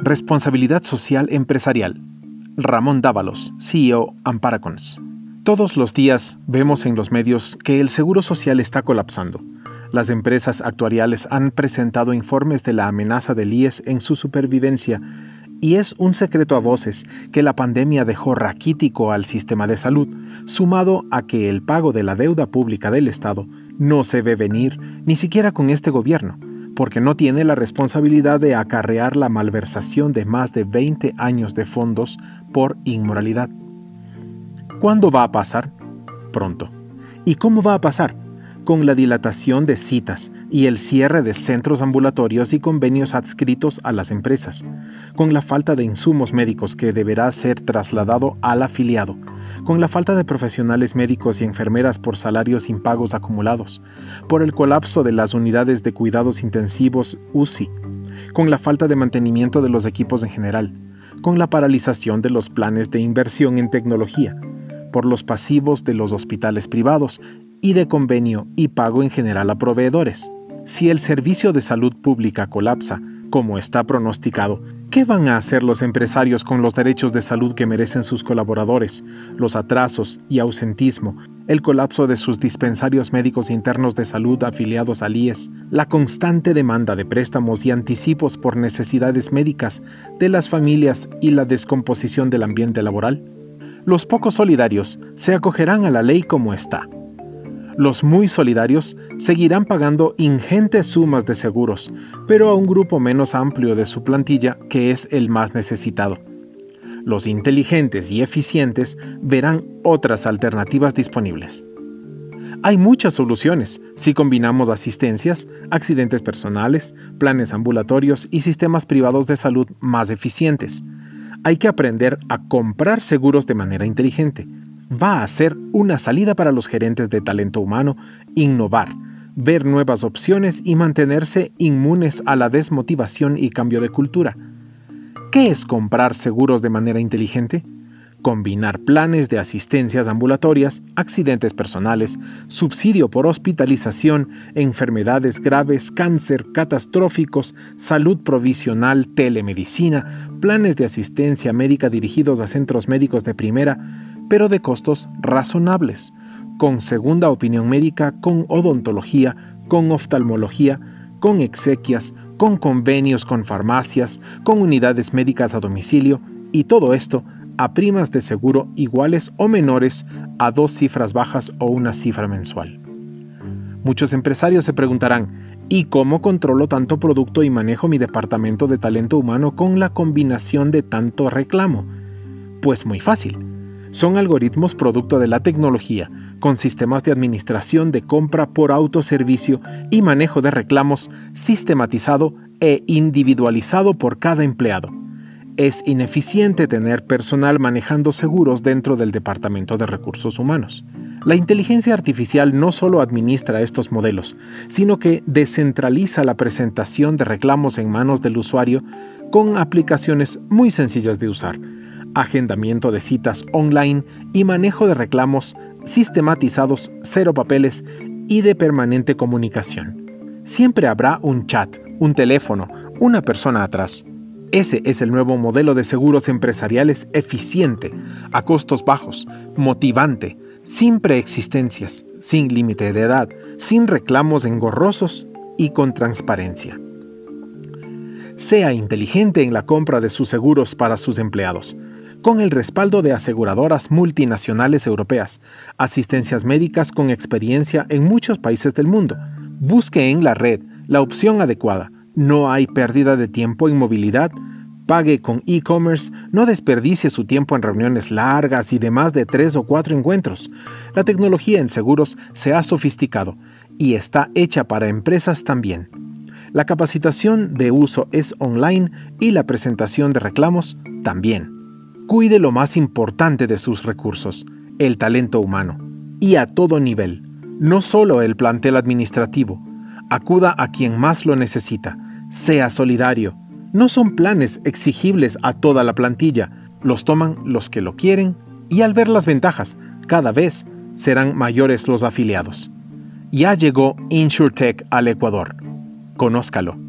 Responsabilidad Social Empresarial. Ramón Dávalos, CEO Amparacons. Todos los días vemos en los medios que el seguro social está colapsando. Las empresas actuariales han presentado informes de la amenaza del IES en su supervivencia y es un secreto a voces que la pandemia dejó raquítico al sistema de salud, sumado a que el pago de la deuda pública del Estado no se ve venir ni siquiera con este gobierno, porque no tiene la responsabilidad de acarrear la malversación de más de 20 años de fondos por inmoralidad. ¿Cuándo va a pasar? Pronto. ¿Y cómo va a pasar? Con la dilatación de citas y el cierre de centros ambulatorios y convenios adscritos a las empresas, con la falta de insumos médicos que deberá ser trasladado al afiliado, con la falta de profesionales médicos y enfermeras por salarios impagos acumulados, por el colapso de las unidades de cuidados intensivos UCI, con la falta de mantenimiento de los equipos en general, con la paralización de los planes de inversión en tecnología, por los pasivos de los hospitales privados y de convenio y pago en general a proveedores. Si el servicio de salud pública colapsa, como está pronosticado, ¿qué van a hacer los empresarios con los derechos de salud que merecen sus colaboradores, los atrasos y ausentismo, el colapso de sus dispensarios médicos internos de salud afiliados al IES, la constante demanda de préstamos y anticipos por necesidades médicas de las familias y la descomposición del ambiente laboral? Los pocos solidarios se acogerán a la ley como está los muy solidarios seguirán pagando ingentes sumas de seguros, pero a un grupo menos amplio de su plantilla que es el más necesitado. Los inteligentes y eficientes verán otras alternativas disponibles. Hay muchas soluciones si combinamos asistencias, accidentes personales, planes ambulatorios y sistemas privados de salud más eficientes. Hay que aprender a comprar seguros de manera inteligente, va a ser una salida para los gerentes de talento humano innovar, ver nuevas opciones y mantenerse inmunes a la desmotivación y cambio de cultura. ¿Qué es comprar seguros de manera inteligente? Combinar planes de asistencias ambulatorias, accidentes personales, subsidio por hospitalización, enfermedades graves, cáncer, catastróficos, salud provisional, telemedicina, planes de asistencia médica dirigidos a centros médicos de primera, pero de costos razonables, con segunda opinión médica, con odontología, con oftalmología, con exequias, con convenios con farmacias, con unidades médicas a domicilio y todo esto a primas de seguro iguales o menores a dos cifras bajas o una cifra mensual. Muchos empresarios se preguntarán, ¿y cómo controlo tanto producto y manejo mi departamento de talento humano con la combinación de tanto reclamo? Pues muy fácil son algoritmos producto de la tecnología, con sistemas de administración de compra por autoservicio y manejo de reclamos sistematizado e individualizado por cada empleado. Es ineficiente tener personal manejando seguros dentro del Departamento de Recursos Humanos. La inteligencia artificial no solo administra estos modelos, sino que descentraliza la presentación de reclamos en manos del usuario con aplicaciones muy sencillas de usar agendamiento de citas online y manejo de reclamos sistematizados, cero papeles y de permanente comunicación. Siempre habrá un chat, un teléfono, una persona atrás. Ese es el nuevo modelo de seguros empresariales eficiente, a costos bajos, motivante, sin preexistencias, sin límite de edad, sin reclamos engorrosos y con transparencia. Sea inteligente en la compra de sus seguros para sus empleados con el respaldo de aseguradoras multinacionales europeas, asistencias médicas con experiencia en muchos países del mundo. Busque en la red la opción adecuada. No hay pérdida de tiempo en movilidad. Pague con e-commerce, no desperdicie su tiempo en reuniones largas y de más de tres o cuatro encuentros. La tecnología en seguros se ha sofisticado y está hecha para empresas también. La capacitación de uso es online y la presentación de reclamos también cuide lo más importante de sus recursos, el talento humano, y a todo nivel, no solo el plantel administrativo. Acuda a quien más lo necesita, sea solidario. No son planes exigibles a toda la plantilla, los toman los que lo quieren y al ver las ventajas, cada vez serán mayores los afiliados. Ya llegó InsurTech al Ecuador. Conózcalo.